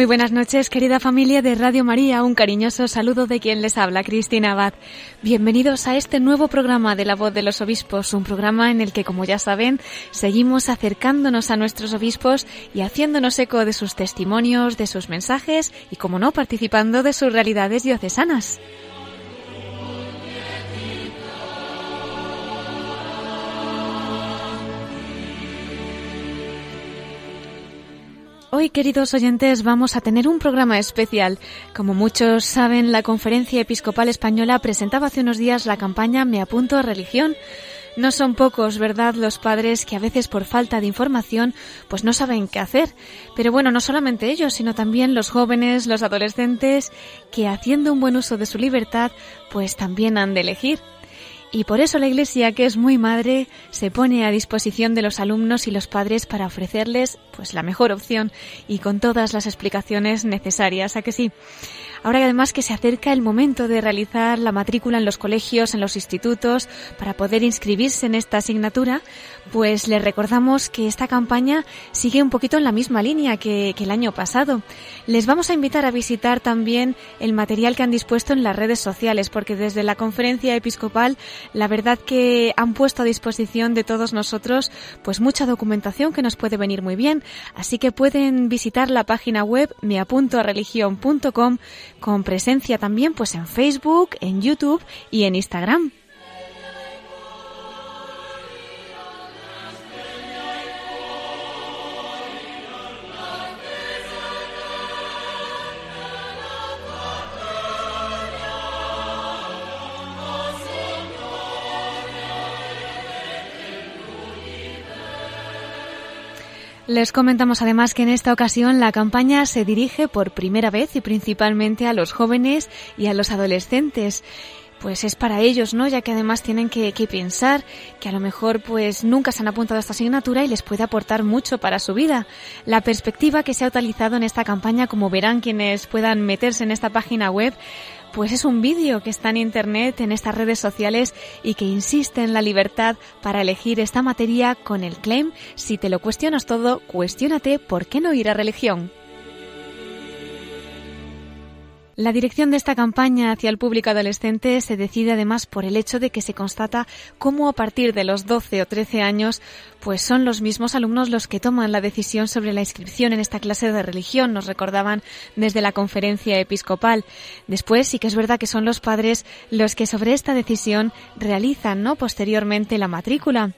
Muy buenas noches, querida familia de Radio María. Un cariñoso saludo de quien les habla, Cristina Abad. Bienvenidos a este nuevo programa de La Voz de los Obispos, un programa en el que, como ya saben, seguimos acercándonos a nuestros obispos y haciéndonos eco de sus testimonios, de sus mensajes y, como no, participando de sus realidades diocesanas. Hoy, queridos oyentes, vamos a tener un programa especial. Como muchos saben, la Conferencia Episcopal Española presentaba hace unos días la campaña Me apunto a religión. No son pocos, ¿verdad?, los padres que a veces por falta de información pues no saben qué hacer. Pero bueno, no solamente ellos, sino también los jóvenes, los adolescentes, que haciendo un buen uso de su libertad, pues también han de elegir. Y por eso la Iglesia, que es muy madre, se pone a disposición de los alumnos y los padres para ofrecerles pues la mejor opción y con todas las explicaciones necesarias, ¿a que sí? Ahora además que se acerca el momento de realizar la matrícula en los colegios, en los institutos, para poder inscribirse en esta asignatura, pues les recordamos que esta campaña sigue un poquito en la misma línea que, el año pasado. Les vamos a invitar a visitar también el material que han dispuesto en las redes sociales, porque desde la conferencia episcopal la verdad que han puesto a disposición de todos nosotros pues mucha documentación que nos puede venir muy bien. Así que pueden visitar la página web meapuntoareligion.com con presencia también pues en Facebook, en YouTube y en Instagram. Les comentamos además que en esta ocasión la campaña se dirige por primera vez y principalmente a los jóvenes y a los adolescentes pues es para ellos, ¿no? Ya que además tienen que, pensar que a lo mejor pues nunca se han apuntado a esta asignatura y les puede aportar mucho para su vida. La perspectiva que se ha utilizado en esta campaña, como verán quienes puedan meterse en esta página web, pues es un vídeo que está en Internet, en estas redes sociales y que insiste en la libertad para elegir esta materia con el claim, si te lo cuestionas todo, cuestiónate por qué no ir a religión. La dirección de esta campaña hacia el público adolescente se decide además por el hecho de que se constata cómo a partir de los 12 o 13 años pues son los mismos alumnos los que toman la decisión sobre la inscripción en esta clase de religión, nos recordaban desde la conferencia episcopal. Después sí que es verdad que son los padres los que sobre esta decisión realizan, ¿no? posteriormente la matrícula.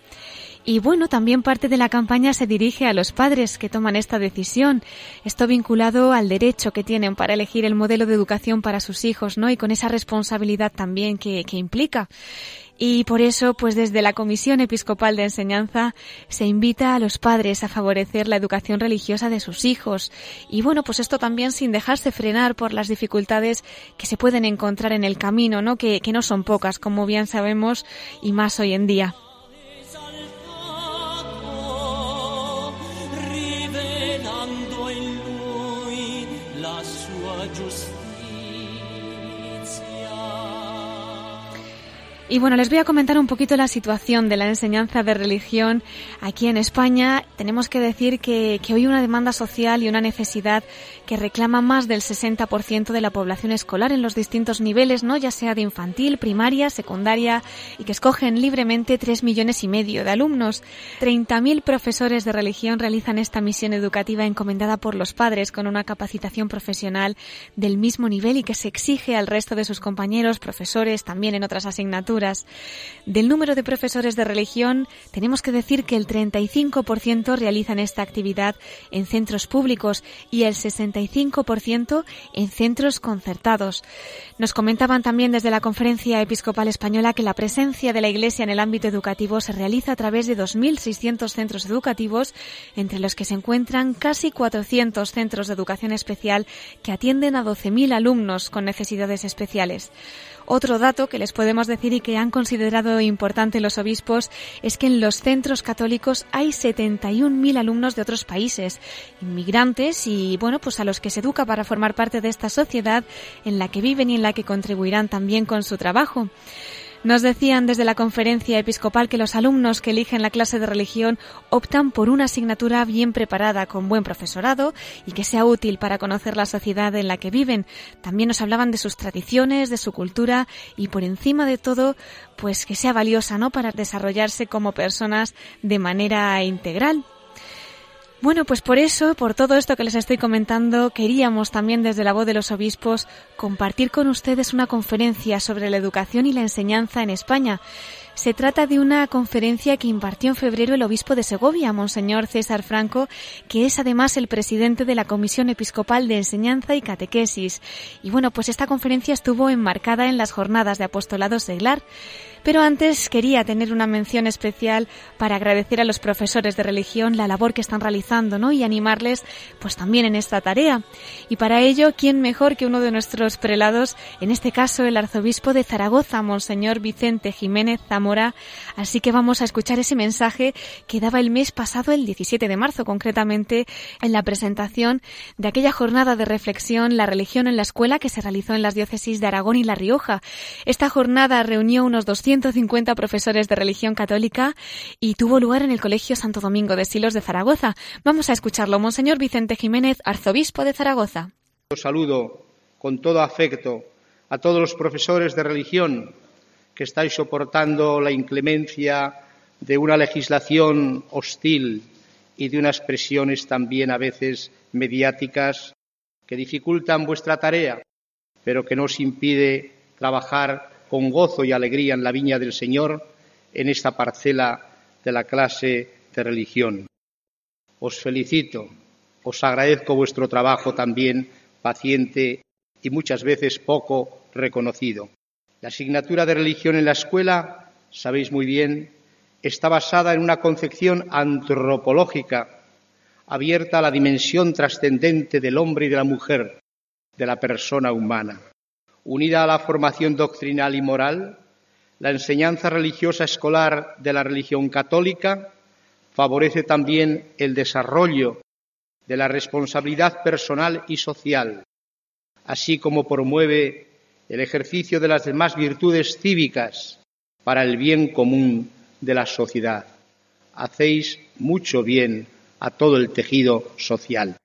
Y bueno, también parte de la campaña se dirige a los padres que toman esta decisión. Esto vinculado al derecho que tienen para elegir el modelo de educación para sus hijos, ¿no? Y con esa responsabilidad también que, implica. Y por eso, pues desde la Comisión Episcopal de Enseñanza se invita a los padres a favorecer la educación religiosa de sus hijos. Y bueno, pues esto también sin dejarse frenar por las dificultades que se pueden encontrar en el camino, ¿no? Que, que no son pocas, como bien sabemos, y más hoy en día. Y bueno, les voy a comentar un poquito la situación de la enseñanza de religión aquí en España. Tenemos que decir que, que hoy una demanda social y una necesidad que reclama más del 60% de la población escolar en los distintos niveles, ¿no? Ya sea de infantil, primaria, secundaria y que escogen libremente tres millones y medio de alumnos. 30.000 profesores de religión realizan esta misión educativa encomendada por los padres con una capacitación profesional del mismo nivel y que se exige al resto de sus compañeros, profesores, también en otras asignaturas Del número de profesores de religión, tenemos que decir que el 35% realizan esta actividad en centros públicos y el 65% en centros concertados. Nos comentaban también desde la Conferencia Episcopal Española que la presencia de la Iglesia en el ámbito educativo se realiza a través de 2.600 centros educativos, entre los que se encuentran casi 400 centros de educación especial que atienden a 12.000 alumnos con necesidades especiales. Otro dato que les podemos decir y que han considerado importante los obispos es que en los centros católicos hay 71.000 alumnos de otros países, inmigrantes y, bueno, pues a los que se educa para formar parte de esta sociedad en la que viven y en la que contribuirán también con su trabajo. Nos decían desde la conferencia episcopal que los alumnos que eligen la clase de religión optan por una asignatura bien preparada, con buen profesorado y que sea útil para conocer la sociedad en la que viven. También nos hablaban de sus tradiciones, de su cultura y por encima de todo, pues que sea valiosa, ¿no? Para desarrollarse como personas de manera integral. Bueno, pues por eso, por todo esto que les estoy comentando, queríamos también desde la voz de los obispos compartir con ustedes una conferencia sobre la educación y la enseñanza en España. Se trata de una conferencia que impartió en febrero el obispo de Segovia, Monseñor César Franco, que es además el presidente de la Comisión Episcopal de Enseñanza y Catequesis. Y bueno, pues esta conferencia estuvo enmarcada en las jornadas de apostolado seglar. Pero antes quería tener una mención especial para agradecer a los profesores de religión la labor que están realizando, ¿no? Y animarles, pues también en esta tarea. Y para ello, ¿quién mejor que uno de nuestros prelados, en este caso el arzobispo de Zaragoza, Monseñor Vicente Jiménez Zamora? Así que vamos a escuchar ese mensaje que daba el mes pasado, el 17 de marzo, concretamente, en la presentación de aquella jornada de reflexión La religión en la escuela que se realizó en las diócesis de Aragón y La Rioja. Esta jornada reunió unos 200 150 profesores de religión católica y tuvo lugar en el Colegio Santo Domingo de Silos de Zaragoza. Vamos a escucharlo. Monseñor Vicente Jiménez, arzobispo de Zaragoza. Os saludo con todo afecto a todos los profesores de religión que estáis soportando la inclemencia de una legislación hostil y de unas presiones también a veces mediáticas que dificultan vuestra tarea, pero que nos impide trabajar con gozo y alegría en la viña del Señor en esta parcela de la clase de religión. Os felicito, os agradezco vuestro trabajo también paciente y muchas veces poco reconocido. La asignatura de religión en la escuela, sabéis muy bien, está basada en una concepción antropológica abierta a la dimensión trascendente del hombre y de la mujer, de la persona humana. Unida a la formación doctrinal y moral, la enseñanza religiosa escolar de la religión católica favorece también el desarrollo de la responsabilidad personal y social, así como promueve el ejercicio de las demás virtudes cívicas para el bien común de la sociedad. Hacéis mucho bien a todo el tejido social.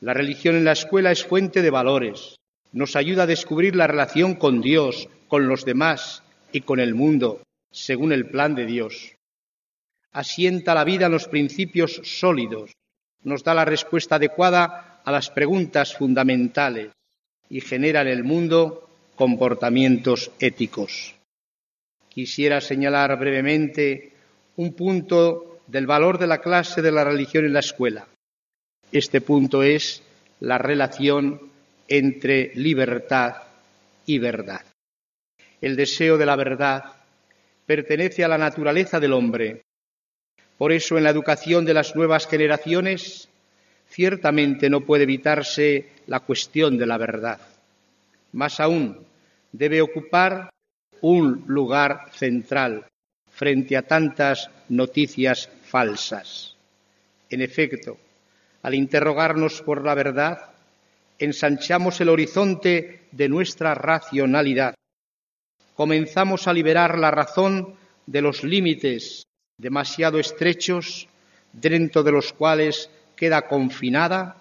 La religión en la escuela es fuente de valores, nos ayuda a descubrir la relación con Dios, con los demás y con el mundo, según el plan de Dios. Asienta la vida en los principios sólidos, nos da la respuesta adecuada a las preguntas fundamentales y genera en el mundo comportamientos éticos. Quisiera señalar brevemente un punto del valor de la clase de la religión en la escuela. Este punto es la relación entre libertad y verdad. El deseo de la verdad pertenece a la naturaleza del hombre. Por eso en la educación de las nuevas generaciones ciertamente no puede evitarse la cuestión de la verdad. Más aún, debe ocupar un lugar central frente a tantas noticias falsas. En efecto, al interrogarnos por la verdad, ensanchamos el horizonte de nuestra racionalidad. Comenzamos a liberar la razón de los límites demasiado estrechos dentro de los cuales queda confinada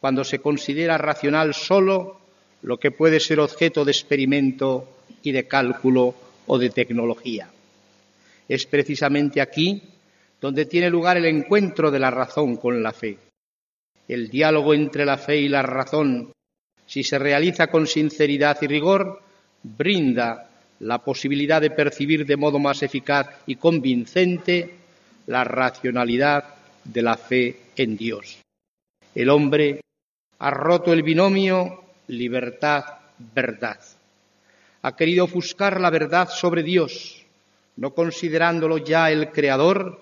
cuando se considera racional solo lo que puede ser objeto de experimento y de cálculo o de tecnología. Es precisamente aquí donde tiene lugar el encuentro de la razón con la fe. El diálogo entre la fe y la razón, si se realiza con sinceridad y rigor, brinda la posibilidad de percibir de modo más eficaz y convincente la racionalidad de la fe en Dios. El hombre ha roto el binomio libertad-verdad. Ha querido ofuscar la verdad sobre Dios, no considerándolo ya el creador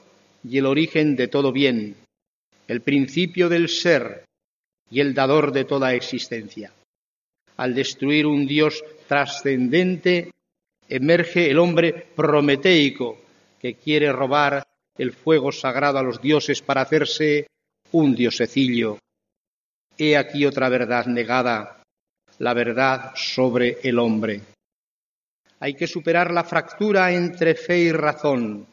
y el origen de todo bien, el principio del ser y el dador de toda existencia. Al destruir un Dios trascendente, emerge el hombre prometeico que quiere robar el fuego sagrado a los dioses para hacerse un diosecillo. He aquí otra verdad negada, la verdad sobre el hombre. Hay que superar la fractura entre fe y razón,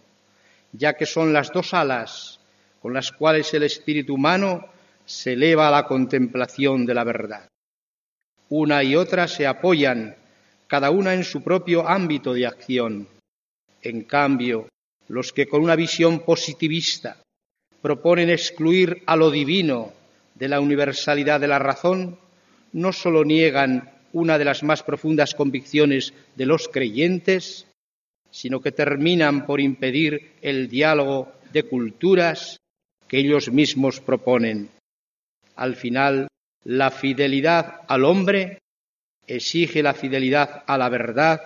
ya que son las dos alas con las cuales el espíritu humano se eleva a la contemplación de la verdad. Una y otra se apoyan, cada una en su propio ámbito de acción. En cambio, los que con una visión positivista proponen excluir a lo divino de la universalidad de la razón, no sólo niegan una de las más profundas convicciones de los creyentes, sino que terminan por impedir el diálogo de culturas que ellos mismos proponen. Al final, la fidelidad al hombre exige la fidelidad a la verdad,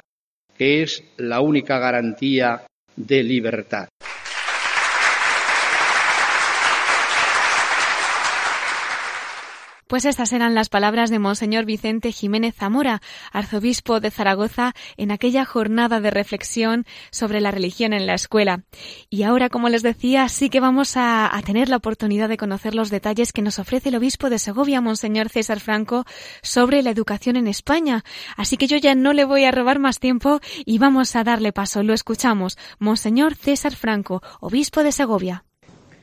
que es la única garantía de libertad. Pues estas eran las palabras de Monseñor Vicente Jiménez Zamora, arzobispo de Zaragoza, en aquella jornada de reflexión sobre la religión en la escuela. Y ahora, como les decía, sí que vamos a, a, tener la oportunidad de conocer los detalles que nos ofrece el obispo de Segovia, Monseñor César Franco, sobre la educación en España. Así que yo ya no le voy a robar más tiempo y vamos a darle paso. Lo escuchamos. Monseñor César Franco, obispo de Segovia.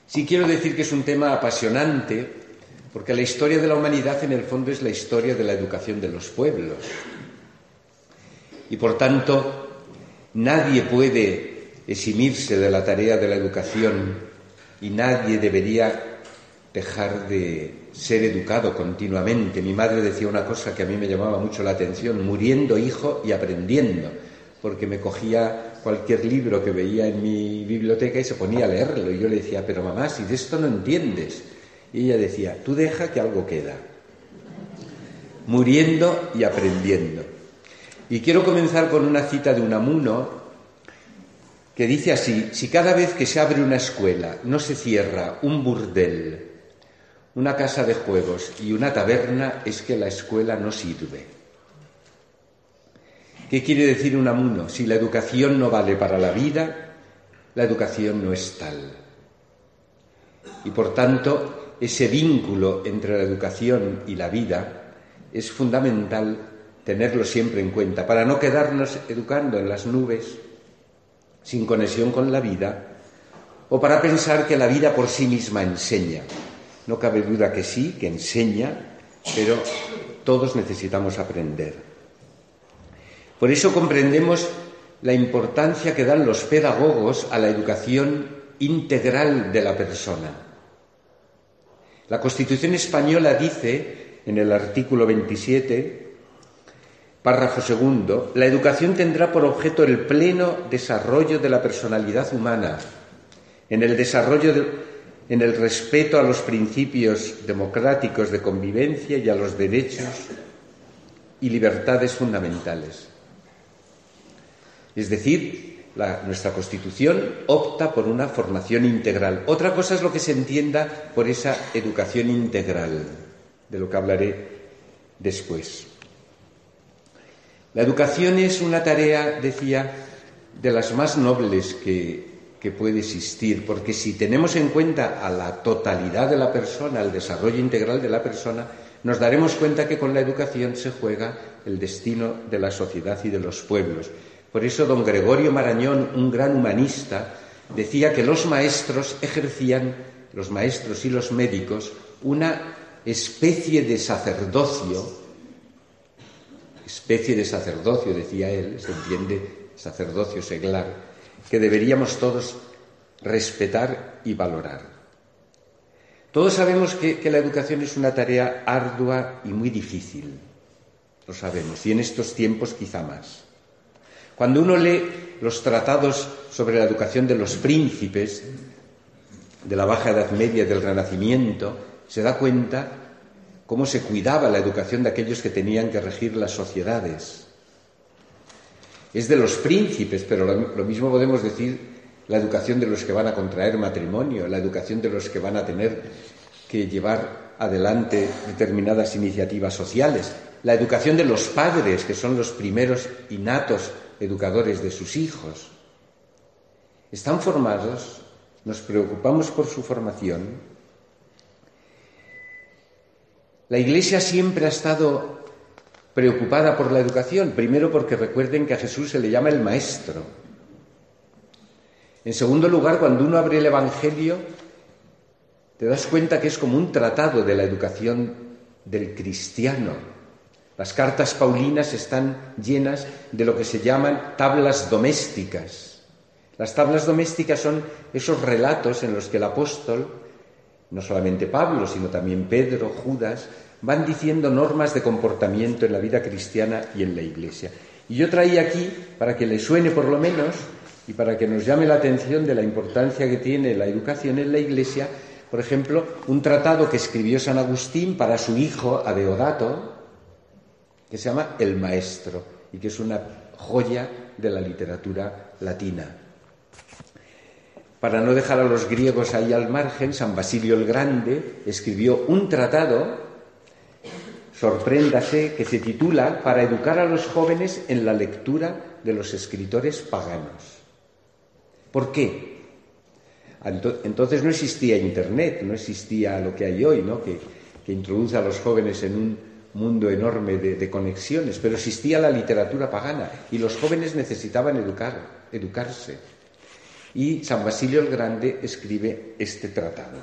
Sí quiero decir que es un tema apasionante porque la historia de la humanidad en el fondo es la historia de la educación de los pueblos. Y por tanto, nadie puede eximirse de la tarea de la educación y nadie debería dejar de ser educado continuamente. Mi madre decía una cosa que a mí me llamaba mucho la atención, muriendo hijo y aprendiendo, porque me cogía cualquier libro que veía en mi biblioteca y se ponía a leerlo. Y yo le decía, pero mamá, si de esto no entiendes, y ella decía, tú deja que algo queda, muriendo y aprendiendo. Y quiero comenzar con una cita de Unamuno que dice así, si cada vez que se abre una escuela no se cierra un burdel, una casa de juegos y una taberna, es que la escuela no sirve. ¿Qué quiere decir Unamuno? Si la educación no vale para la vida, la educación no es tal. Y por tanto, ese vínculo entre la educación y la vida es fundamental tenerlo siempre en cuenta para no quedarnos educando en las nubes sin conexión con la vida o para pensar que la vida por sí misma enseña. No cabe duda que sí, que enseña, pero todos necesitamos aprender. Por eso comprendemos la importancia que dan los pedagogos a la educación integral de la persona la Constitución española dice, en el artículo 27, párrafo segundo, la educación tendrá por objeto el pleno desarrollo de la personalidad humana, en el desarrollo en el respeto a los principios democráticos de convivencia y a los derechos y libertades fundamentales. Es decir, nuestra Constitución opta por una formación integral. Otra cosa es lo que se entienda por esa educación integral, de lo que hablaré después. La educación es una tarea, decía, de las más nobles que, puede existir, porque si tenemos en cuenta a la totalidad de la persona, al desarrollo integral de la persona, nos daremos cuenta que con la educación se juega el destino de la sociedad y de los pueblos. Por eso don Gregorio Marañón, un gran humanista, decía que los maestros ejercían, los maestros y los médicos, una especie de sacerdocio, especie de sacerdocio, decía él, se entiende sacerdocio seglar, que deberíamos todos respetar y valorar. Todos sabemos que, que, la educación es una tarea ardua y muy difícil, lo sabemos, y en estos tiempos quizá más Cuando uno lee los tratados sobre la educación de los príncipes de la Baja Edad Media del Renacimiento, se da cuenta cómo se cuidaba la educación de aquellos que tenían que regir las sociedades. Es de los príncipes, pero lo, mismo podemos decir la educación de los que van a contraer matrimonio, la educación de los que van a tener que llevar adelante determinadas iniciativas sociales, la educación de los padres, que son los primeros innatos educadores de sus hijos. Están formados, nos preocupamos por su formación, la Iglesia siempre ha estado preocupada por la educación, primero porque recuerden que a Jesús se le llama el Maestro. En segundo lugar, cuando uno abre el Evangelio, te das cuenta que es como un tratado de la educación del cristiano. Las cartas paulinas están llenas de lo que se llaman tablas domésticas. Las tablas domésticas son esos relatos en los que el apóstol no solamente Pablo, sino también Pedro, Judas, van diciendo normas de comportamiento en la vida cristiana y en la Iglesia. Y yo traía aquí, para que le suene por lo menos, y para que nos llame la atención de la importancia que tiene la educación en la Iglesia, por ejemplo, un tratado que escribió San Agustín para su hijo Adeodato, que se llama El Maestro, y que es una joya de la literatura latina. Para no dejar a los griegos ahí al margen, San Basilio el Grande escribió un tratado, sorpréndase, que se titula Para educar a los jóvenes en la lectura de los escritores paganos. ¿Por qué? Entonces no existía Internet, no existía lo que hay hoy, ¿no? que, introduce a los jóvenes en un mundo enorme de, conexiones, pero existía la literatura pagana y los jóvenes necesitaban educar, educarse y San Basilio el Grande escribe este tratado.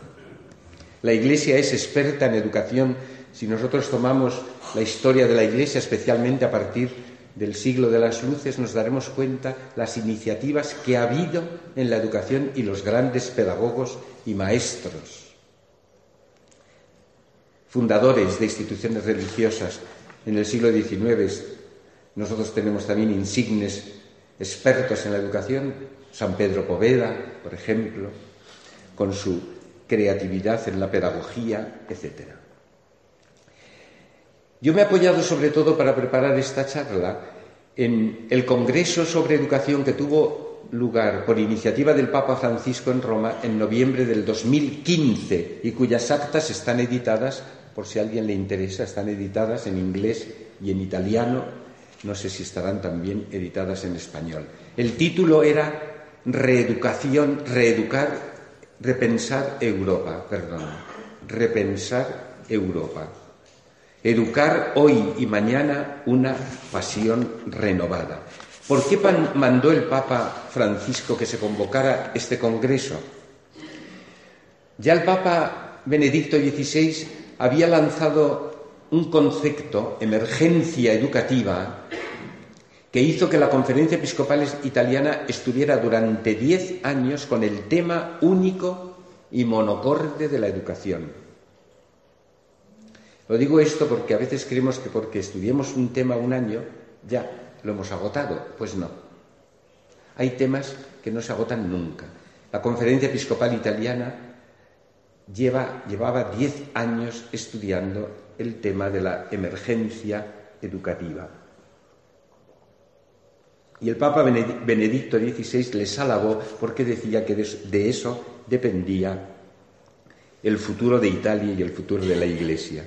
La Iglesia es experta en educación. Si nosotros tomamos la historia de la Iglesia, especialmente a partir del siglo de las luces, nos daremos cuenta las iniciativas que ha habido en la educación y los grandes pedagogos y maestros, fundadores de instituciones religiosas en el siglo XIX. Nosotros tenemos también insignes expertos en la educación, San Pedro Poveda, por ejemplo, con su creatividad en la pedagogía, etc. Yo me he apoyado sobre todo para preparar esta charla en el Congreso sobre Educación que tuvo lugar por iniciativa del Papa Francisco en Roma en noviembre del 2015 y cuyas actas están editadas, por si a alguien le interesa, están editadas en inglés y en italiano, no sé si estarán también editadas en español. El título era reeducación, reeducar, repensar Europa, perdón, repensar Europa. Educar hoy y mañana una pasión renovada. ¿Por qué mandó el Papa Francisco que se convocara este Congreso? Ya el Papa Benedicto XVI había lanzado un concepto, emergencia educativa, que hizo que la Conferencia Episcopal Italiana estuviera durante diez años con el tema único y monocorde de la educación. Lo digo esto porque a veces creemos que porque estudiemos un tema un año ya lo hemos agotado. Pues no. Hay temas que no se agotan nunca. La Conferencia Episcopal Italiana lleva, llevaba diez años estudiando el tema de la emergencia educativa. Y el Papa Benedicto XVI les alabó porque decía que de eso dependía el futuro de Italia y el futuro de la Iglesia.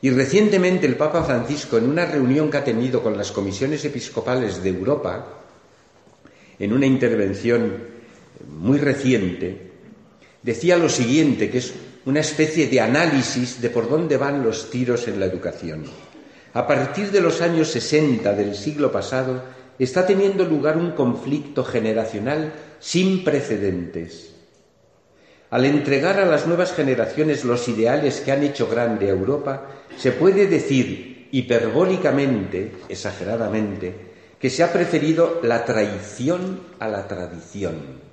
Y recientemente el Papa Francisco, en una reunión que ha tenido con las comisiones episcopales de Europa, en una intervención muy reciente, decía lo siguiente, que es una especie de análisis de por dónde van los tiros en la educación. A partir de los años 60 del siglo pasado, está teniendo lugar un conflicto generacional sin precedentes. Al entregar a las nuevas generaciones los ideales que han hecho grande a Europa, se puede decir hiperbólicamente, exageradamente, que se ha preferido la traición a la tradición.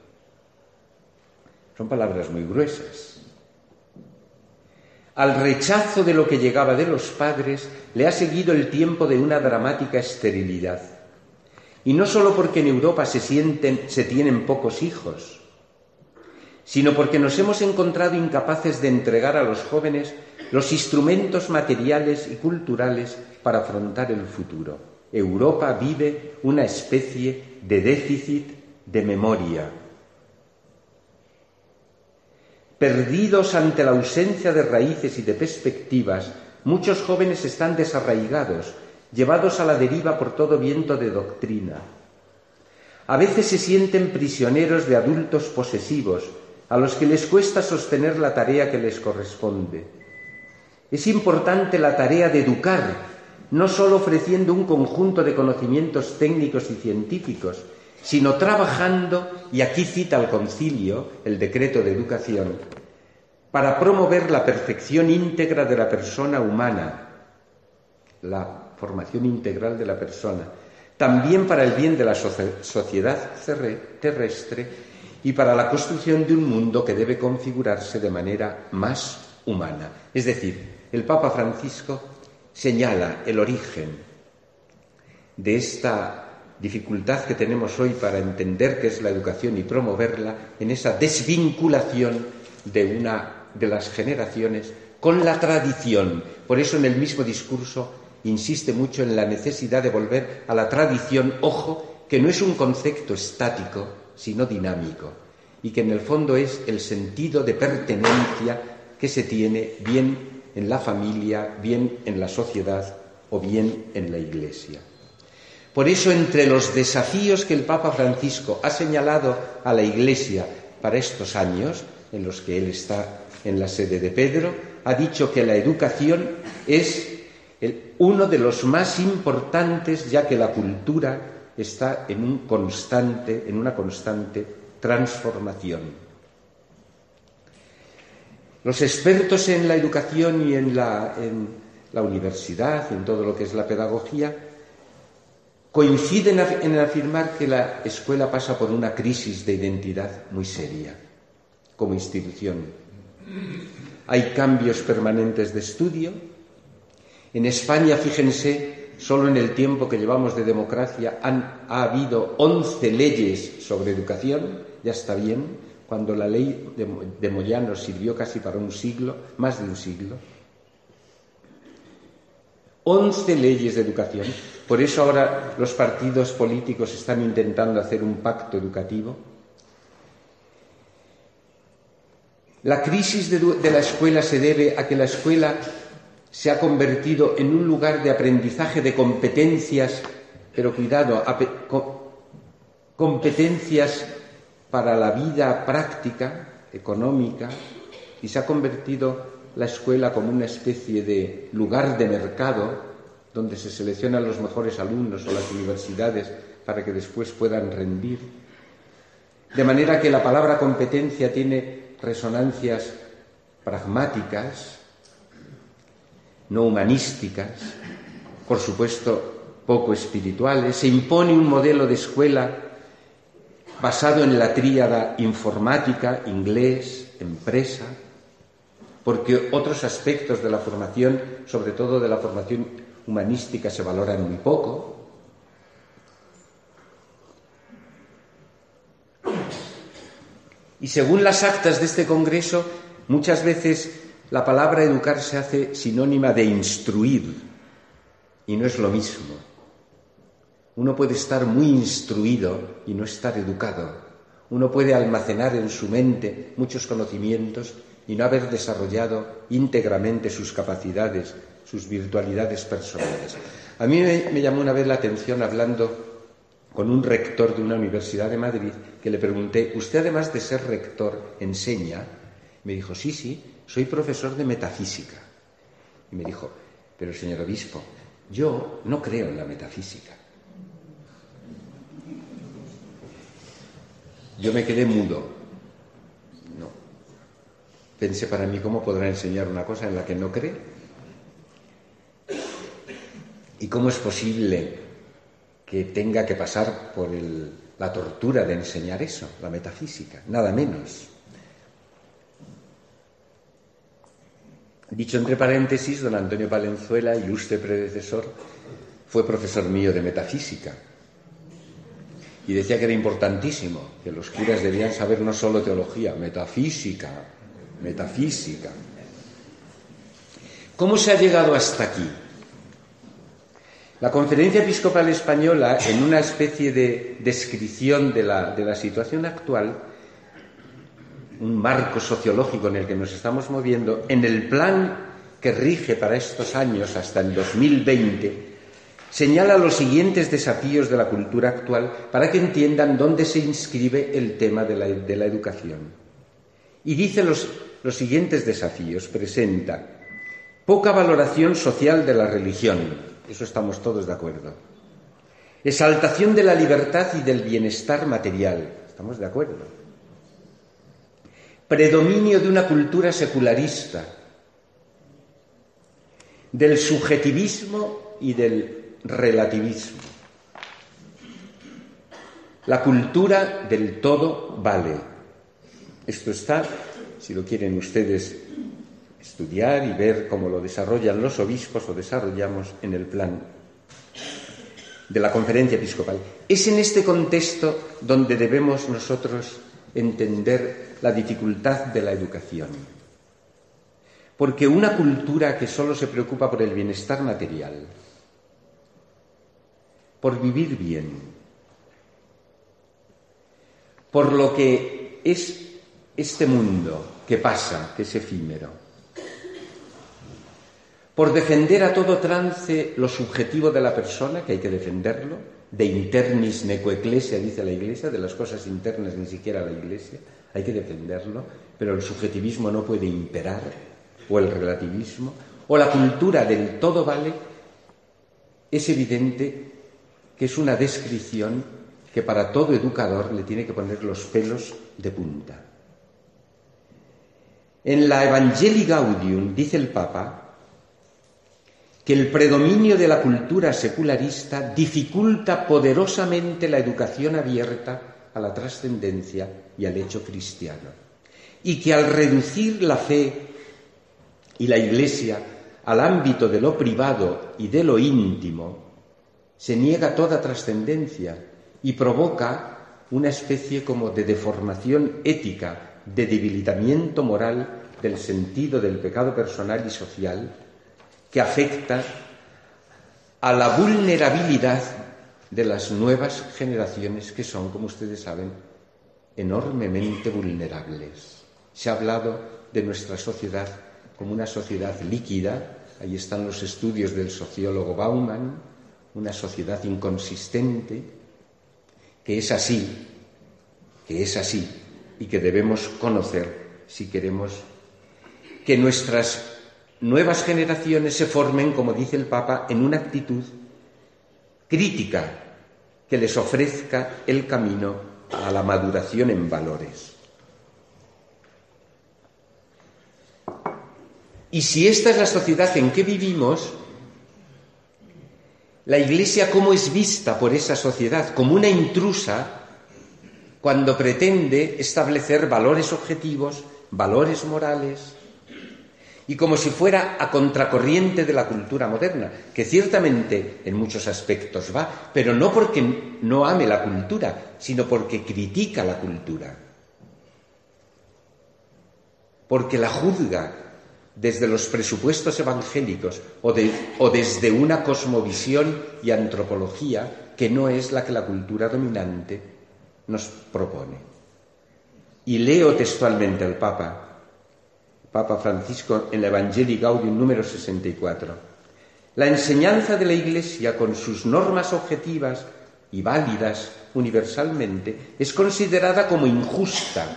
Son palabras muy gruesas. Al rechazo de lo que llegaba de los padres le ha seguido el tiempo de una dramática esterilidad Y no solo porque en Europa se, sienten, se tienen pocos hijos, sino porque nos hemos encontrado incapaces de entregar a los jóvenes los instrumentos materiales y culturales para afrontar el futuro. Europa vive una especie de déficit de memoria. Perdidos ante la ausencia de raíces y de perspectivas, muchos jóvenes están desarraigados, llevados a la deriva por todo viento de doctrina. A veces se sienten prisioneros de adultos posesivos, a los que les cuesta sostener la tarea que les corresponde. Es importante la tarea de educar, no solo ofreciendo un conjunto de conocimientos técnicos y científicos, sino trabajando, y aquí cita el concilio el decreto de educación, para promover la perfección íntegra de la persona humana, la formación integral de la persona, también para el bien de la sociedad terrestre y para la construcción de un mundo que debe configurarse de manera más humana. Es decir, el Papa Francisco señala el origen de esta dificultad que tenemos hoy para entender qué es la educación y promoverla en esa desvinculación de una de las generaciones con la tradición. Por eso en el mismo discurso insiste mucho en la necesidad de volver a la tradición, ojo, que no es un concepto estático, sino dinámico, y que en el fondo es el sentido de pertenencia que se tiene bien en la familia, bien en la sociedad o bien en la Iglesia. Por eso, entre los desafíos que el Papa Francisco ha señalado a la Iglesia para estos años, en los que él está en la sede de Pedro, ha dicho que la educación es uno de los más importantes, ya que la cultura está en, un constante, en una constante transformación. Los expertos en la educación y en la, en la universidad, en todo lo que es la pedagogía, coinciden en afirmar que la escuela pasa por una crisis de identidad muy seria como institución. Hay cambios permanentes de estudio. En España, fíjense, solo en el tiempo que llevamos de democracia han, ha habido 11 leyes sobre educación, ya está bien, cuando la ley de, de Moyano sirvió casi para un siglo, más de un siglo. 11 leyes de educación. Por eso ahora los partidos políticos están intentando hacer un pacto educativo. La crisis de, la escuela se debe a que la escuela se ha convertido en un lugar de aprendizaje de competencias, pero cuidado, competencias para la vida práctica, económica, y se ha convertido la escuela como una especie de lugar de mercado donde se seleccionan los mejores alumnos o las universidades para que después puedan rendir. De manera que la palabra competencia tiene resonancias pragmáticas, no humanísticas, por supuesto poco espirituales. Se impone un modelo de escuela basado en la tríada informática, inglés, empresa, porque otros aspectos de la formación, sobre todo de la formación humanística, se valoran muy poco. Y según las actas de este Congreso, muchas veces la palabra educar se hace sinónima de instruir, y no es lo mismo. Uno puede estar muy instruido y no estar educado. Uno puede almacenar en su mente muchos conocimientos y no haber desarrollado íntegramente sus capacidades, sus virtualidades personales. A mí me, llamó una vez la atención hablando con un rector de una universidad de Madrid que le pregunté, ¿usted además de ser rector enseña? Me dijo, sí, sí, soy profesor de metafísica. Y me dijo, pero señor obispo, yo no creo en la metafísica. Yo me quedé mudo. Pensé para mí, ¿cómo podrá enseñar una cosa en la que no cree? ¿Y cómo es posible que tenga que pasar por la tortura de enseñar eso, la metafísica? Nada menos. Dicho entre paréntesis, don Antonio Palenzuela, ilustre predecesor, fue profesor mío de metafísica. Y decía que era importantísimo, que los curas debían saber no solo teología, metafísica, metafísica. ¿Cómo se ha llegado hasta aquí? La Conferencia Episcopal Española, en una especie de descripción de la, de la situación actual, un marco sociológico en el que nos estamos moviendo, en el plan que rige para estos años hasta el 2020, señala los siguientes desafíos de la cultura actual para que entiendan dónde se inscribe el tema de la, de la educación. Y dice los, los siguientes desafíos, presenta poca valoración social de la religión, eso estamos todos de acuerdo. Exaltación de la libertad y del bienestar material, estamos de acuerdo predominio de una cultura secularista, del subjetivismo y del relativismo. La cultura del todo vale. Esto está, si lo quieren ustedes estudiar y ver cómo lo desarrollan los obispos o desarrollamos en el plan de la conferencia episcopal. Es en este contexto donde debemos nosotros entender la dificultad de la educación. Porque una cultura que solo se preocupa por el bienestar material, por vivir bien, por lo que es este mundo que pasa, que es efímero, por defender a todo trance lo subjetivo de la persona, que hay que defenderlo, de internis neco ecclesia, dice la Iglesia, de las cosas internas ni siquiera la Iglesia, hay que defenderlo, pero el subjetivismo no puede imperar, o el relativismo, o la cultura del todo vale, es evidente que es una descripción que para todo educador le tiene que poner los pelos de punta. En la Evangelii Gaudium dice el Papa que el predominio de la cultura secularista dificulta poderosamente la educación abierta a la trascendencia y al hecho cristiano, y que al reducir la fe y la Iglesia al ámbito de lo privado y de lo íntimo, se niega toda trascendencia y provoca una especie como de deformación ética, de debilitamiento moral del sentido del pecado personal y social, que afecta a la vulnerabilidad de las nuevas generaciones que son, como ustedes saben, enormemente vulnerables. Se ha hablado de nuestra sociedad como una sociedad líquida, ahí están los estudios del sociólogo Bauman, una sociedad inconsistente, que es así, que es así y que debemos conocer si queremos que nuestras nuevas generaciones se formen, como dice el Papa, en una actitud crítica que les ofrezca el camino a la maduración en valores. Y si esta es la sociedad en que vivimos, la Iglesia cómo es vista por esa sociedad como una intrusa cuando pretende establecer valores objetivos, valores morales, y como si fuera a contracorriente de la cultura moderna, que ciertamente en muchos aspectos va, pero no porque no ame la cultura, sino porque critica la cultura, porque la juzga desde los presupuestos evangélicos o, desde una cosmovisión y antropología que no es la que la cultura dominante nos propone. Y leo textualmente al Papa Papa Francisco en la Evangelii Gaudium número 64. La enseñanza de la Iglesia, con sus normas objetivas y válidas universalmente, es considerada como injusta,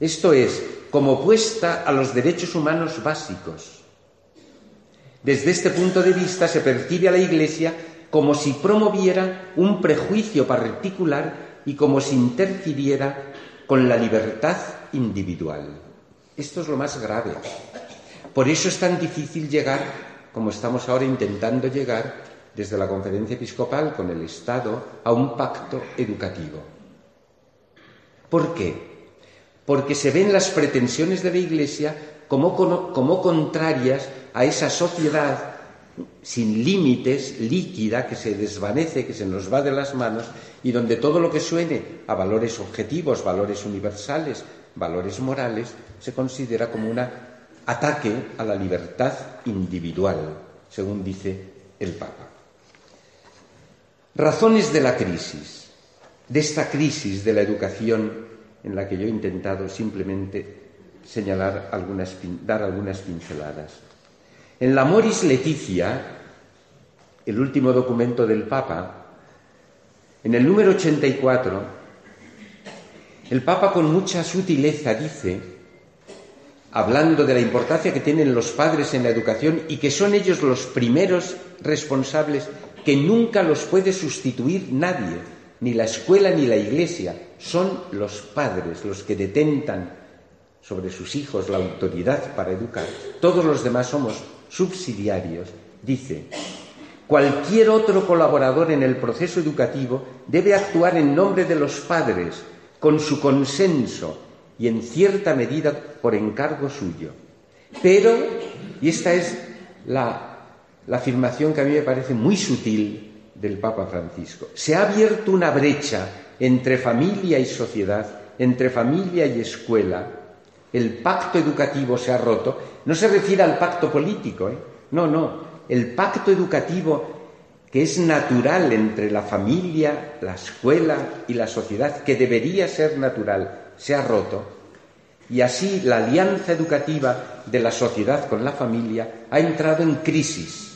esto es, como opuesta a los derechos humanos básicos. Desde este punto de vista se percibe a la Iglesia como si promoviera un prejuicio particular y como si interfiriera con la libertad individual. Esto es lo más grave. Por eso es tan difícil llegar, como estamos ahora intentando llegar desde la conferencia episcopal con el Estado, a un pacto educativo. ¿Por qué? Porque se ven las pretensiones de la Iglesia como, como contrarias a esa sociedad sin límites, líquida, que se desvanece, que se nos va de las manos y donde todo lo que suene a valores objetivos, valores universales, valores morales, se considera como un ataque a la libertad individual, según dice el Papa. Razones de la crisis, de esta crisis de la educación en la que yo he intentado simplemente señalar algunas, dar algunas pinceladas. En la Moris Leticia, el último documento del Papa, en el número 84, el Papa con mucha sutileza dice, hablando de la importancia que tienen los padres en la educación y que son ellos los primeros responsables, que nunca los puede sustituir nadie, ni la escuela ni la iglesia, son los padres los que detentan sobre sus hijos la autoridad para educar. Todos los demás somos subsidiarios, dice, cualquier otro colaborador en el proceso educativo debe actuar en nombre de los padres, con su consenso y en cierta medida por encargo suyo. Pero, y esta es la, afirmación que a mí me parece muy sutil del Papa Francisco, se ha abierto una brecha entre familia y sociedad, entre familia y escuela, el pacto educativo se ha roto, no se refiere al pacto político, ¿eh? no, no, el pacto educativo que es natural entre la familia, la escuela y la sociedad, que debería ser natural, se ha roto, y así la alianza educativa de la sociedad con la familia ha entrado en crisis.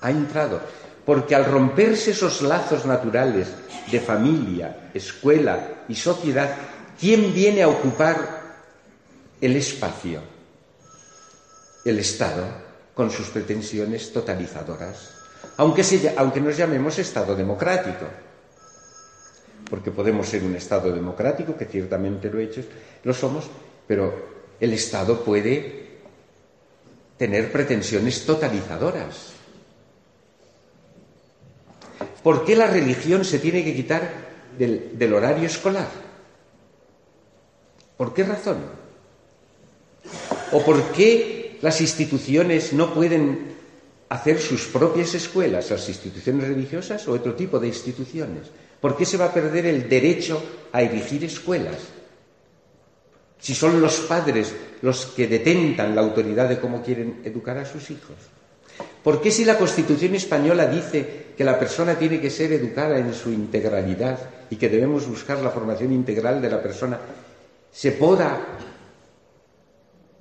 Ha entrado, porque al romperse esos lazos naturales de familia, escuela y sociedad, ¿quién viene a ocupar el espacio? El Estado, con sus pretensiones totalizadoras, aunque, aunque nos llamemos Estado democrático, porque podemos ser un Estado democrático, que ciertamente lo, hecho, lo somos, pero el Estado puede tener pretensiones totalizadoras. ¿Por qué la religión se tiene que quitar del, horario escolar? ¿Por qué razón? ¿O por qué las instituciones no pueden hacer sus propias escuelas, las instituciones religiosas o otro tipo de instituciones? ¿Por qué se va a perder el derecho a erigir escuelas? Si son los padres los que detentan la autoridad de cómo quieren educar a sus hijos. ¿Por qué si la Constitución española dice que la persona tiene que ser educada en su integralidad y que debemos buscar la formación integral de la persona, se poda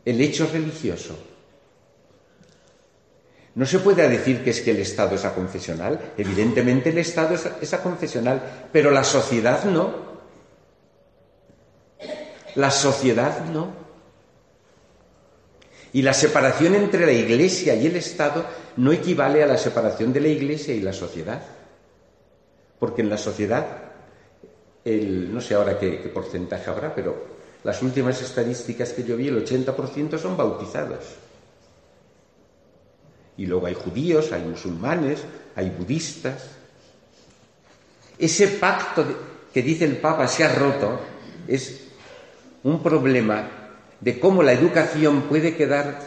el hecho religioso? No se puede decir que es que el Estado es aconfesional. Evidentemente el Estado es, aconfesional, pero la sociedad no. La sociedad no. Y la separación entre la Iglesia y el Estado no equivale a la separación de la Iglesia y la sociedad. Porque en la sociedad, el, no sé ahora qué, qué porcentaje habrá, pero las últimas estadísticas que yo vi, el 80% son bautizados. Y luego hay judíos, hay musulmanes, hay budistas. Ese pacto que dice el Papa se ha roto es un problema de cómo la educación puede quedar,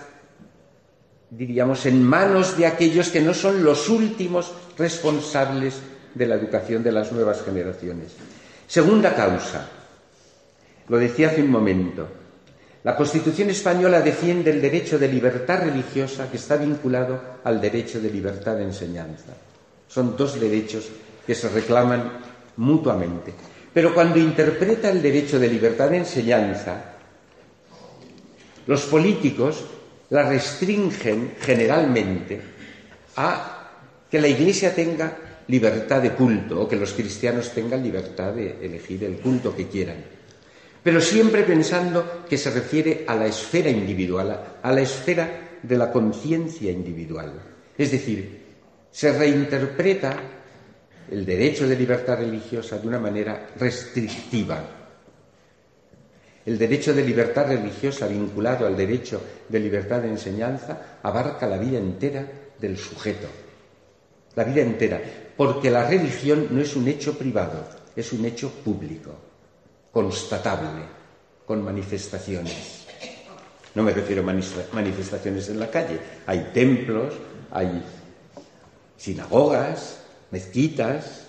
diríamos, en manos de aquellos que no son los últimos responsables de la educación de las nuevas generaciones. Segunda causa, lo decía hace un momento, la Constitución española defiende el derecho de libertad religiosa que está vinculado al derecho de libertad de enseñanza. Son dos derechos que se reclaman mutuamente. Pero cuando interpreta el derecho de libertad de enseñanza, los políticos la restringen generalmente a que la Iglesia tenga libertad de culto o que los cristianos tengan libertad de elegir el culto que quieran. Pero siempre pensando que se refiere a la esfera individual, a la esfera de la conciencia individual. Es decir, se reinterpreta el derecho de libertad religiosa de una manera restrictiva, el derecho de libertad religiosa vinculado al derecho de libertad de enseñanza abarca la vida entera del sujeto. La vida entera. Porque la religión no es un hecho privado, es un hecho público, constatable, con manifestaciones. No me refiero a manifestaciones en la calle. Hay templos, hay sinagogas, mezquitas.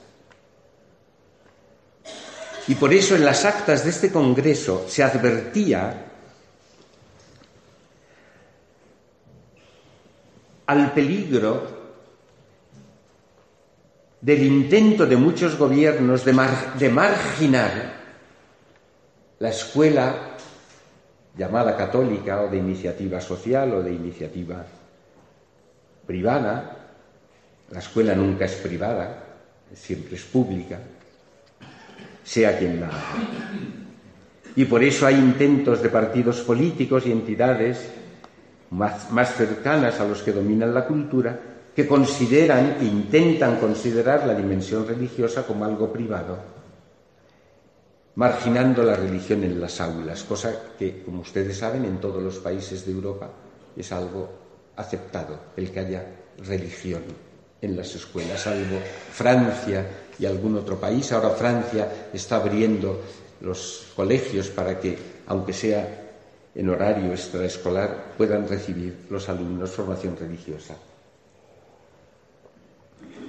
Y por eso en las actas de este Congreso se advertía al peligro del intento de muchos gobiernos de, marginar la escuela llamada católica o de iniciativa social o de iniciativa privada. La escuela nunca es privada, siempre es pública, sea quien la haga. Y por eso hay intentos de partidos políticos y entidades más, más cercanas a los que dominan la cultura que consideran, intentan considerar la dimensión religiosa como algo privado, marginando la religión en las aulas, cosa que, como ustedes saben, en todos los países de Europa es algo aceptado, el que haya religión en las escuelas, salvo Francia y algún otro país. Ahora Francia está abriendo los colegios para que, aunque sea en horario extraescolar, puedan recibir los alumnos formación religiosa.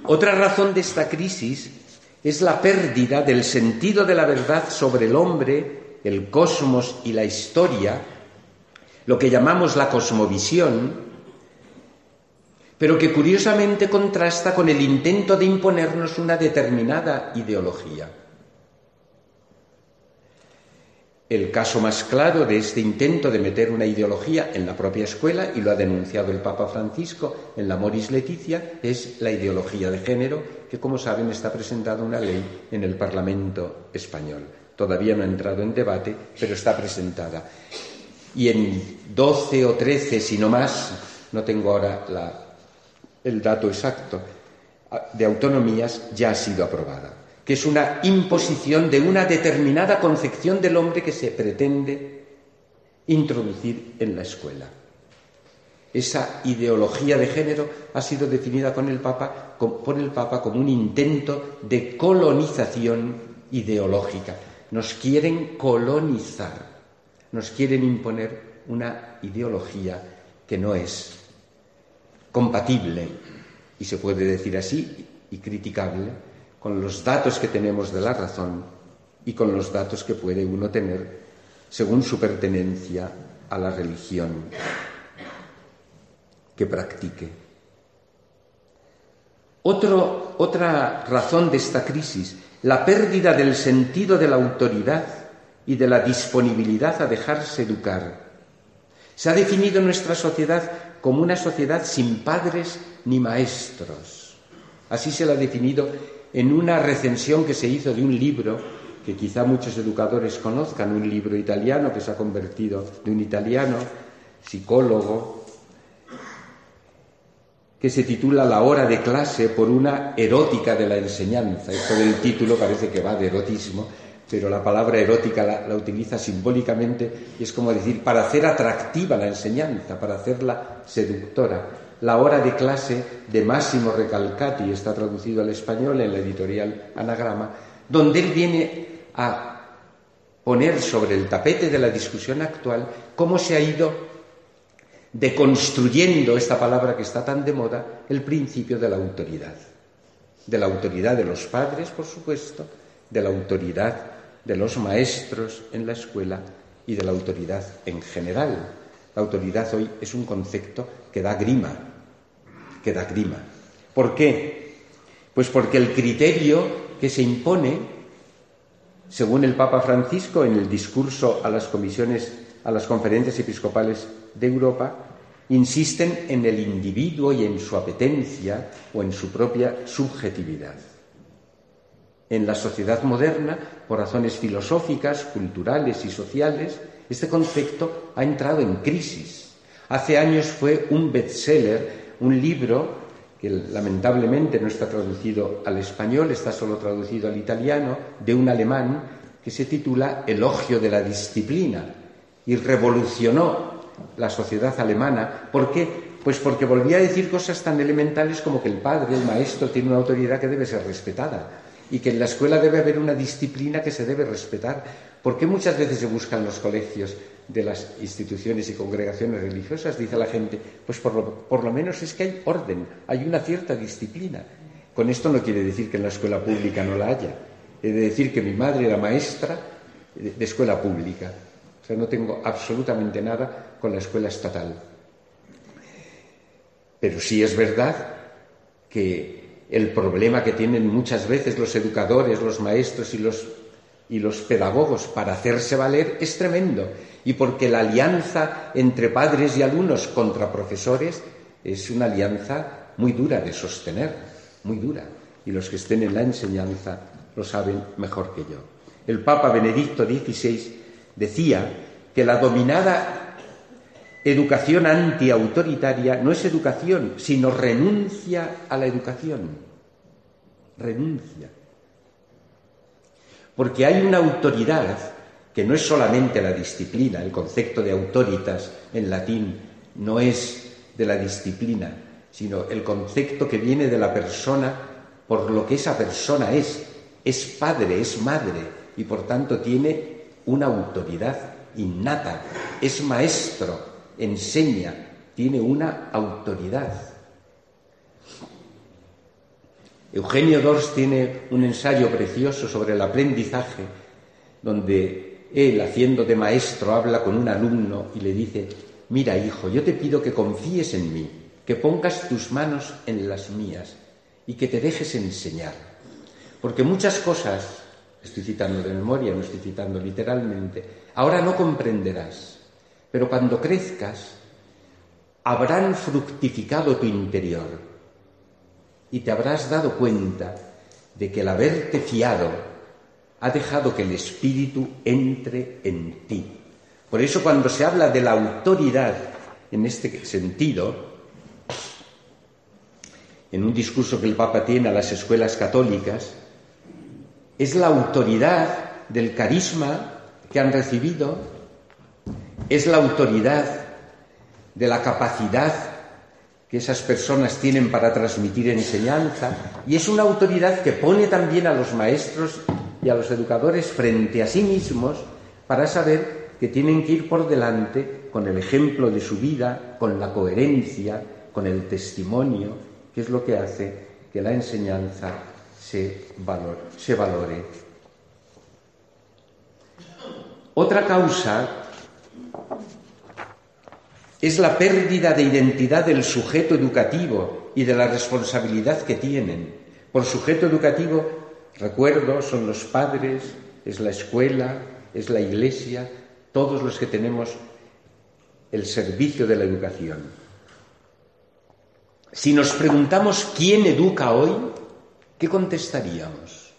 Otra razón de esta crisis es la pérdida del sentido de la verdad sobre el hombre, el cosmos y la historia, lo que llamamos la cosmovisión, pero que curiosamente contrasta con el intento de imponernos una determinada ideología. El caso más claro de este intento de meter una ideología en la propia escuela, y lo ha denunciado el Papa Francisco en la Moris Leticia, es la ideología de género, que como saben está presentada una ley en el Parlamento español. Todavía no ha entrado en debate, pero está presentada. Y en 12 o 13, si no más, no tengo ahora el dato exacto, de autonomías ya ha sido aprobada que es una imposición de una determinada concepción del hombre que se pretende introducir en la escuela. Esa ideología de género ha sido definida con el Papa, por el Papa como un intento de colonización ideológica. Nos quieren colonizar, nos quieren imponer una ideología que no es compatible, y se puede decir así, y criticable, con los datos que tenemos de la razón y con los datos que puede uno tener según su pertenencia a la religión que practique. otra razón de esta crisis, la pérdida del sentido de la autoridad y de la disponibilidad a dejarse educar. Se ha definido nuestra sociedad como una sociedad sin padres ni maestros. Así se la ha definido en una recensión que se hizo de un libro que quizá muchos educadores conozcan, un libro italiano que se ha convertido de un italiano, psicólogo, que se titula La hora de clase por una erótica de la enseñanza. Esto del título parece que va de erotismo, pero la palabra erótica la, utiliza simbólicamente y es como decir, para hacer atractiva la enseñanza, para hacerla seductora la hora de clase de Máximo Recalcati, está traducido al español en la editorial Anagrama, donde él viene a poner sobre el tapete de la discusión actual cómo se ha ido deconstruyendo esta palabra que está tan de moda, el principio de la autoridad. De la autoridad de los padres, por supuesto, de la autoridad de los maestros en la escuela y de la autoridad en general. La autoridad hoy es un concepto que da grima, que da grima. ¿Por qué? Pues porque el criterio que se impone, según el Papa Francisco en el discurso a las comisiones, a las conferencias episcopales de Europa, insisten en el individuo y en su apetencia o en su propia subjetividad. En la sociedad moderna, por razones filosóficas, culturales y sociales, este concepto ha entrado en crisis. Hace años fue un bestseller, un libro que lamentablemente no está traducido al español, está solo traducido al italiano, de un alemán que se titula Elogio de la disciplina y revolucionó la sociedad alemana. ¿Por qué? Pues porque volvía a decir cosas tan elementales como que el padre, el maestro, tiene una autoridad que debe ser respetada y que en la escuela debe haber una disciplina que se debe respetar. ¿Por qué muchas veces se buscan los colegios de las instituciones y congregaciones religiosas? Dice la gente, pues por lo, por lo menos es que hay orden, hay una cierta disciplina. Con esto no quiere decir que en la escuela pública no la haya. He de decir que mi madre era maestra de escuela pública. O sea, no tengo absolutamente nada con la escuela estatal. Pero sí es verdad que el problema que tienen muchas veces los educadores, los maestros y los, y los pedagogos para hacerse valer es tremendo. Y porque la alianza entre padres y alumnos contra profesores es una alianza muy dura de sostener, muy dura. Y los que estén en la enseñanza lo saben mejor que yo. El Papa Benedicto XVI decía que la dominada educación antiautoritaria no es educación, sino renuncia a la educación. Renuncia. Porque hay una autoridad que no es solamente la disciplina, el concepto de autoritas en latín no es de la disciplina, sino el concepto que viene de la persona por lo que esa persona es. Es padre, es madre y por tanto tiene una autoridad innata. Es maestro, enseña, tiene una autoridad. Eugenio Dors tiene un ensayo precioso sobre el aprendizaje, donde él, haciendo de maestro, habla con un alumno y le dice, mira hijo, yo te pido que confíes en mí, que pongas tus manos en las mías y que te dejes enseñar. Porque muchas cosas, estoy citando de memoria, no estoy citando literalmente, ahora no comprenderás, pero cuando crezcas habrán fructificado tu interior y te habrás dado cuenta de que el haberte fiado ha dejado que el Espíritu entre en ti. Por eso cuando se habla de la autoridad en este sentido, en un discurso que el Papa tiene a las escuelas católicas, es la autoridad del carisma que han recibido, es la autoridad de la capacidad que esas personas tienen para transmitir enseñanza y es una autoridad que pone también a los maestros y a los educadores frente a sí mismos para saber que tienen que ir por delante con el ejemplo de su vida, con la coherencia, con el testimonio, que es lo que hace que la enseñanza se valore. Otra causa es la pérdida de identidad del sujeto educativo y de la responsabilidad que tienen. Por sujeto educativo, recuerdo, son los padres, es la escuela, es la iglesia, todos los que tenemos el servicio de la educación. Si nos preguntamos quién educa hoy, ¿qué contestaríamos?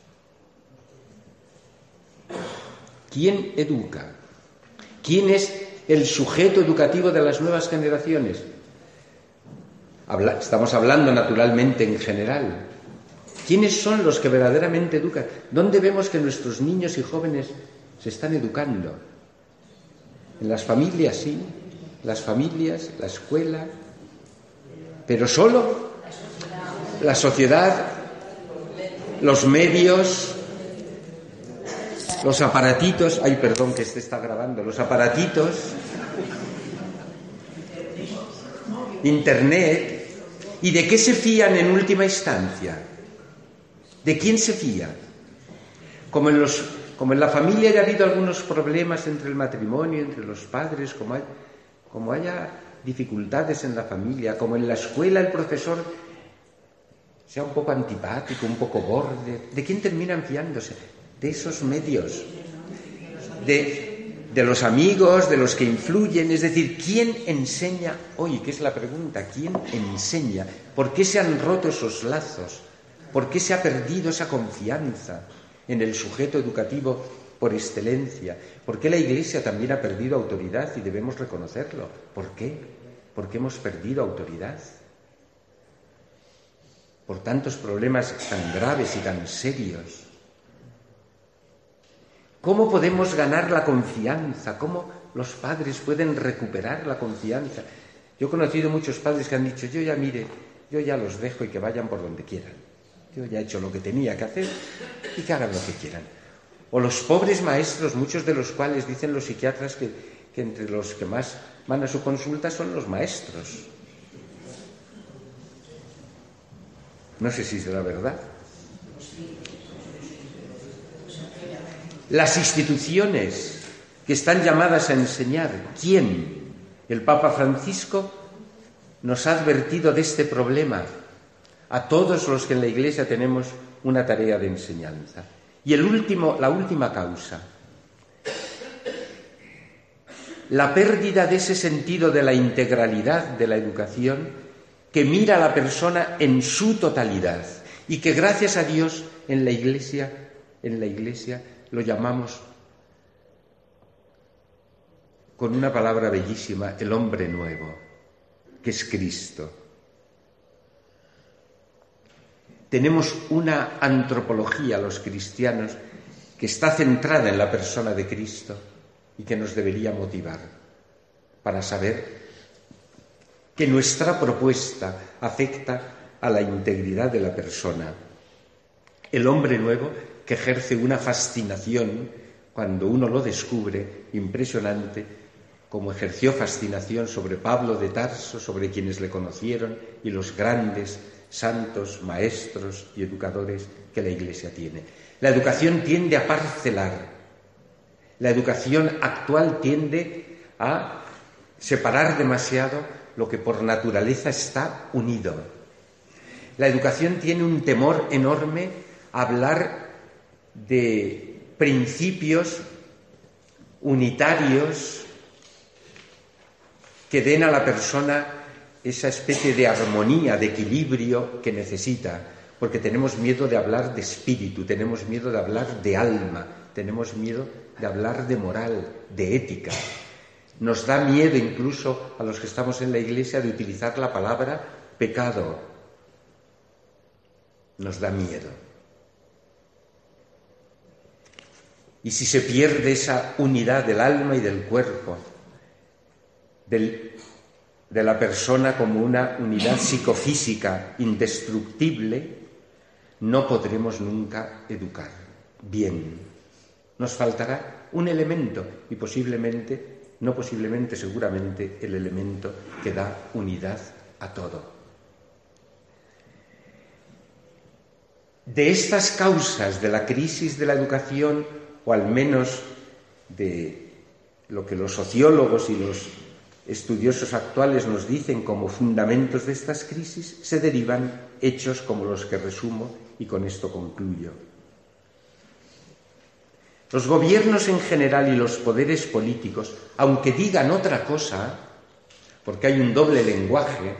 ¿Quién educa? ¿Quién es el sujeto educativo de las nuevas generaciones? estamos hablando naturalmente en general. ¿Quiénes son los que verdaderamente educan? ¿Dónde vemos que nuestros niños y jóvenes se están educando? En las familias, sí, las familias, la escuela, pero solo la sociedad, los medios, los aparatitos, ay perdón que este está grabando, los aparatitos, Internet, ¿y de qué se fían en última instancia? ¿De quién se fían? Como en los como en la familia haya habido algunos problemas entre el matrimonio, entre los padres, como, como haya dificultades en la familia, como en la escuela el profesor sea un poco antipático, un poco borde, ¿de quién terminan fiándose? De esos medios, de, de los amigos, de los que influyen, es decir, ¿quién enseña hoy? ¿Qué es la pregunta? ¿Quién enseña? ¿Por qué se han roto esos lazos? ¿Por qué se ha perdido esa confianza? en el sujeto educativo por excelencia. ¿Por qué la Iglesia también ha perdido autoridad y debemos reconocerlo? ¿Por qué? Porque hemos perdido autoridad. Por tantos problemas tan graves y tan serios. ¿Cómo podemos ganar la confianza? ¿Cómo los padres pueden recuperar la confianza? Yo he conocido muchos padres que han dicho, yo ya mire, yo ya los dejo y que vayan por donde quieran. Yo ya he hecho lo que tenía que hacer y que hagan lo que quieran. O los pobres maestros, muchos de los cuales dicen los psiquiatras que, que entre los que más van a su consulta son los maestros. No sé si será verdad. Las instituciones que están llamadas a enseñar, ¿quién? El Papa Francisco nos ha advertido de este problema a todos los que en la Iglesia tenemos una tarea de enseñanza. Y el último, la última causa, la pérdida de ese sentido de la integralidad de la educación que mira a la persona en su totalidad y que gracias a Dios en la Iglesia, en la Iglesia lo llamamos con una palabra bellísima, el hombre nuevo, que es Cristo. Tenemos una antropología, los cristianos, que está centrada en la persona de Cristo y que nos debería motivar para saber que nuestra propuesta afecta a la integridad de la persona. El hombre nuevo que ejerce una fascinación cuando uno lo descubre impresionante, como ejerció fascinación sobre Pablo de Tarso, sobre quienes le conocieron y los grandes santos, maestros y educadores que la Iglesia tiene. La educación tiende a parcelar, la educación actual tiende a separar demasiado lo que por naturaleza está unido. La educación tiene un temor enorme a hablar de principios unitarios que den a la persona esa especie de armonía, de equilibrio que necesita, porque tenemos miedo de hablar de espíritu, tenemos miedo de hablar de alma, tenemos miedo de hablar de moral, de ética. Nos da miedo incluso a los que estamos en la iglesia de utilizar la palabra pecado. Nos da miedo. Y si se pierde esa unidad del alma y del cuerpo, de la persona como una unidad psicofísica indestructible, no podremos nunca educar bien. Nos faltará un elemento y posiblemente, no posiblemente, seguramente, el elemento que da unidad a todo. De estas causas de la crisis de la educación o al menos de lo que los sociólogos y los estudiosos actuales nos dicen como fundamentos de estas crisis, se derivan hechos como los que resumo y con esto concluyo. Los gobiernos en general y los poderes políticos, aunque digan otra cosa, porque hay un doble lenguaje,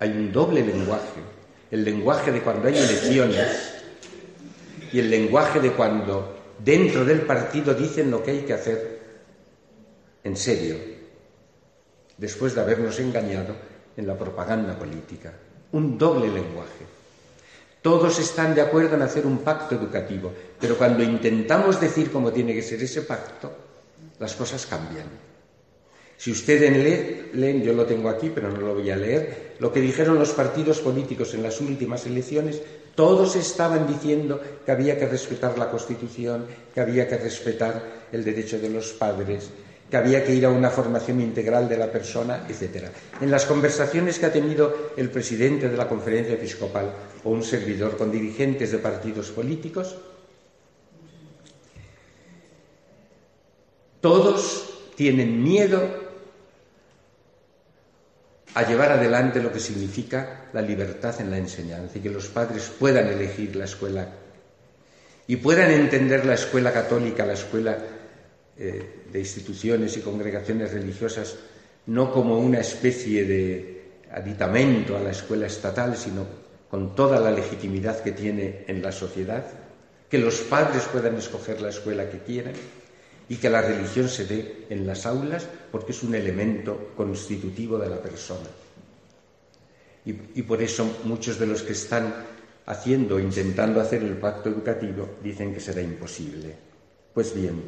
hay un doble lenguaje, el lenguaje de cuando hay elecciones y el lenguaje de cuando dentro del partido dicen lo que hay que hacer en serio, después de habernos engañado en la propaganda política. Un doble lenguaje. Todos están de acuerdo en hacer un pacto educativo, pero cuando intentamos decir cómo tiene que ser ese pacto, las cosas cambian. Si ustedes leen, yo lo tengo aquí, pero no lo voy a leer, lo que dijeron los partidos políticos en las últimas elecciones todos estaban diciendo que había que respetar la Constitución, que había que respetar el derecho de los padres, que había que ir a una formación integral de la persona, etc. En las conversaciones que ha tenido el presidente de la conferencia episcopal o un servidor con dirigentes de partidos políticos, todos tienen miedo a llevar adelante lo que significa la libertad en la enseñanza y que los padres puedan elegir la escuela y puedan entender la escuela católica, la escuela eh, de instituciones y congregaciones religiosas, no como una especie de aditamento a la escuela estatal, sino con toda la legitimidad que tiene en la sociedad, que los padres puedan escoger la escuela que quieran y que la religión se dé en las aulas porque es un elemento constitutivo de la persona. Y, por eso muchos de los que están haciendo intentando hacer el pacto educativo dicen que será imposible. Pues bien,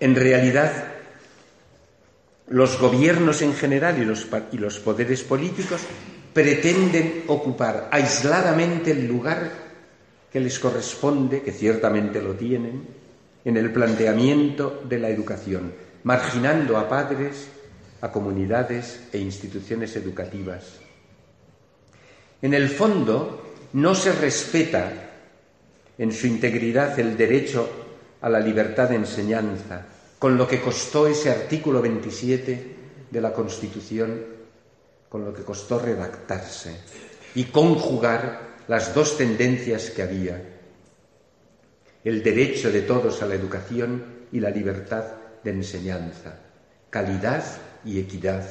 en realidad los gobiernos en general y los, poderes políticos pretenden ocupar aisladamente el lugar que les corresponde, que ciertamente lo tienen, en el planteamiento de la educación, marginando a padres, a comunidades e instituciones educativas. En el fondo, no se respeta en su integridad el derecho a la libertad de enseñanza, con lo que costó ese artículo 27 de la Constitución, con lo que costó redactarse y conjugar las dos tendencias que había, el derecho de todos a la educación y la libertad de enseñanza, calidad y equidad.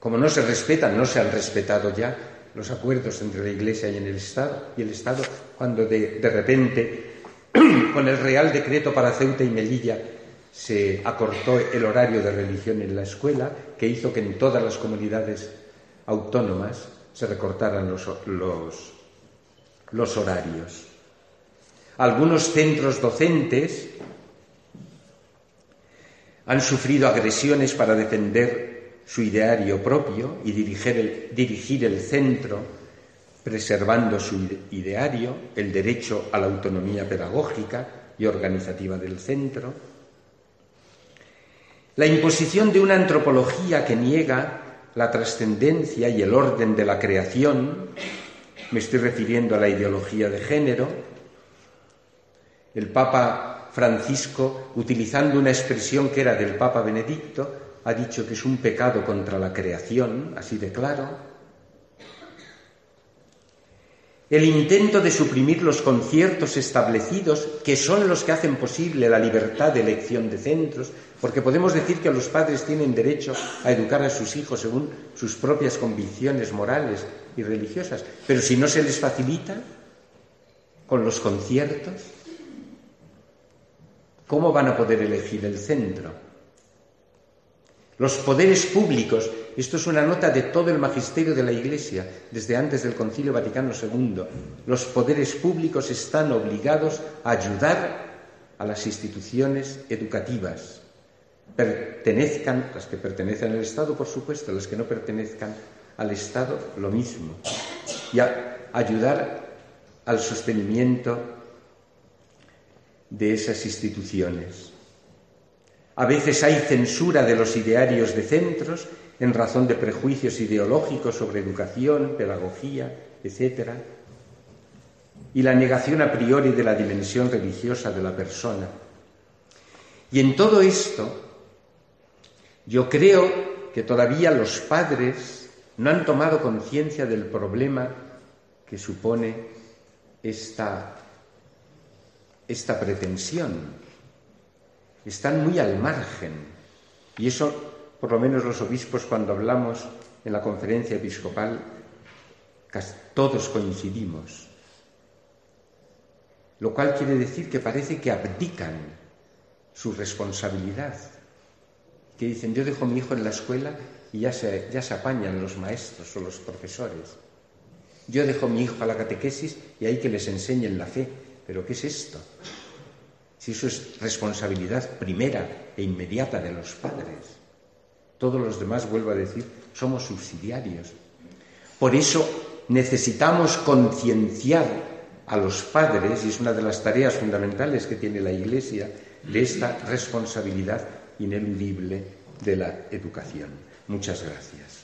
Como no se respetan, no se han respetado ya los acuerdos entre la Iglesia y, el Estado, y el Estado, cuando de, de repente, con el Real Decreto para Ceuta y Melilla, se acortó el horario de religión en la escuela, que hizo que en todas las comunidades autónomas se recortaran los, los, los horarios. Algunos centros docentes han sufrido agresiones para defender su ideario propio y dirigir el, dirigir el centro preservando su ideario, el derecho a la autonomía pedagógica y organizativa del centro, la imposición de una antropología que niega la trascendencia y el orden de la creación, me estoy refiriendo a la ideología de género, el Papa Francisco, utilizando una expresión que era del Papa Benedicto, ha dicho que es un pecado contra la creación, así de claro. El intento de suprimir los conciertos establecidos, que son los que hacen posible la libertad de elección de centros, porque podemos decir que los padres tienen derecho a educar a sus hijos según sus propias convicciones morales y religiosas, pero si no se les facilita con los conciertos, ¿cómo van a poder elegir el centro? Los poderes públicos, esto es una nota de todo el magisterio de la Iglesia desde antes del Concilio Vaticano II, los poderes públicos están obligados a ayudar a las instituciones educativas, pertenezcan, las que pertenecen al Estado, por supuesto, las que no pertenezcan al Estado, lo mismo, y a ayudar al sostenimiento de esas instituciones. A veces hay censura de los idearios de centros en razón de prejuicios ideológicos sobre educación, pedagogía, etc. Y la negación a priori de la dimensión religiosa de la persona. Y en todo esto, yo creo que todavía los padres no han tomado conciencia del problema que supone esta esta pretensión. Están muy al margen. Y eso, por lo menos los obispos, cuando hablamos en la conferencia episcopal, todos coincidimos. Lo cual quiere decir que parece que abdican su responsabilidad. Que dicen, yo dejo a mi hijo en la escuela y ya se, ya se apañan los maestros o los profesores. Yo dejo a mi hijo a la catequesis y hay que les enseñen la fe. ¿Pero qué es esto? Si eso es responsabilidad primera e inmediata de los padres. Todos los demás, vuelvo a decir, somos subsidiarios. Por eso necesitamos concienciar a los padres, y es una de las tareas fundamentales que tiene la Iglesia, de esta responsabilidad ineludible de la educación. Muchas gracias.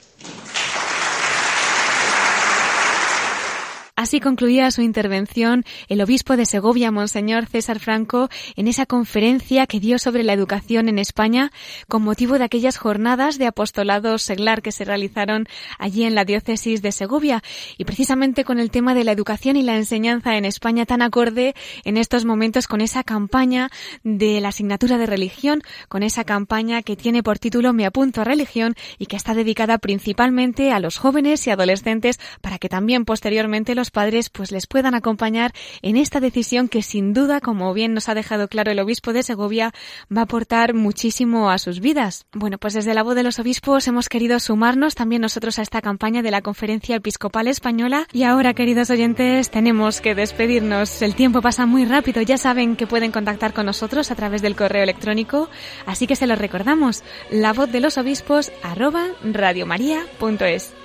Así concluía su intervención el obispo de Segovia, Monseñor César Franco, en esa conferencia que dio sobre la educación en España con motivo de aquellas jornadas de apostolado seglar que se realizaron allí en la diócesis de Segovia. Y precisamente con el tema de la educación y la enseñanza en España tan acorde en estos momentos con esa campaña de la asignatura de religión, con esa campaña que tiene por título Me apunto a religión y que está dedicada principalmente a los jóvenes y adolescentes para que también posteriormente padres pues les puedan acompañar en esta decisión que sin duda, como bien nos ha dejado claro el obispo de Segovia, va a aportar muchísimo a sus vidas. Bueno, pues desde la voz de los obispos hemos querido sumarnos también nosotros a esta campaña de la Conferencia Episcopal Española y ahora, queridos oyentes, tenemos que despedirnos. El tiempo pasa muy rápido, ya saben que pueden contactar con nosotros a través del correo electrónico, así que se los recordamos, la voz de los obispos arroba radiomaria.es.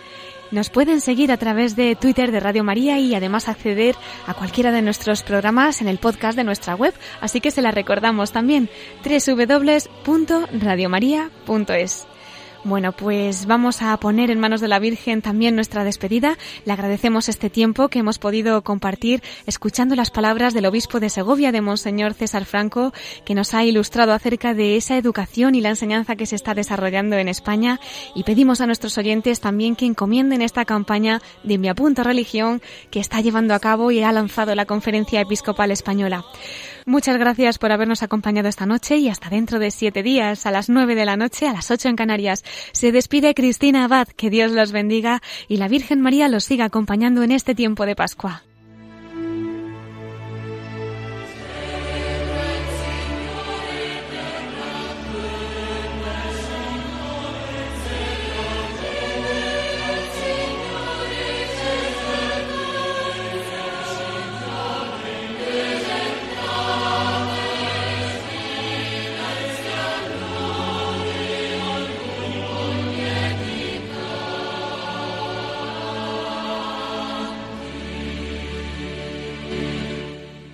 Nos pueden seguir a través de Twitter de Radio María y además acceder a cualquiera de nuestros programas en el podcast de nuestra web, así que se la recordamos también www.radiomaria.es. Bueno, pues vamos a poner en manos de la Virgen también nuestra despedida. Le agradecemos este tiempo que hemos podido compartir escuchando las palabras del obispo de Segovia, de Monseñor César Franco, que nos ha ilustrado acerca de esa educación y la enseñanza que se está desarrollando en España. Y pedimos a nuestros oyentes también que encomienden esta campaña de Mi Apunto Religión que está llevando a cabo y ha lanzado la Conferencia Episcopal Española. Muchas gracias por habernos acompañado esta noche y hasta dentro de siete días, a las nueve de la noche, a las ocho en Canarias. Se despide Cristina Abad, que Dios los bendiga y la Virgen María los siga acompañando en este tiempo de Pascua.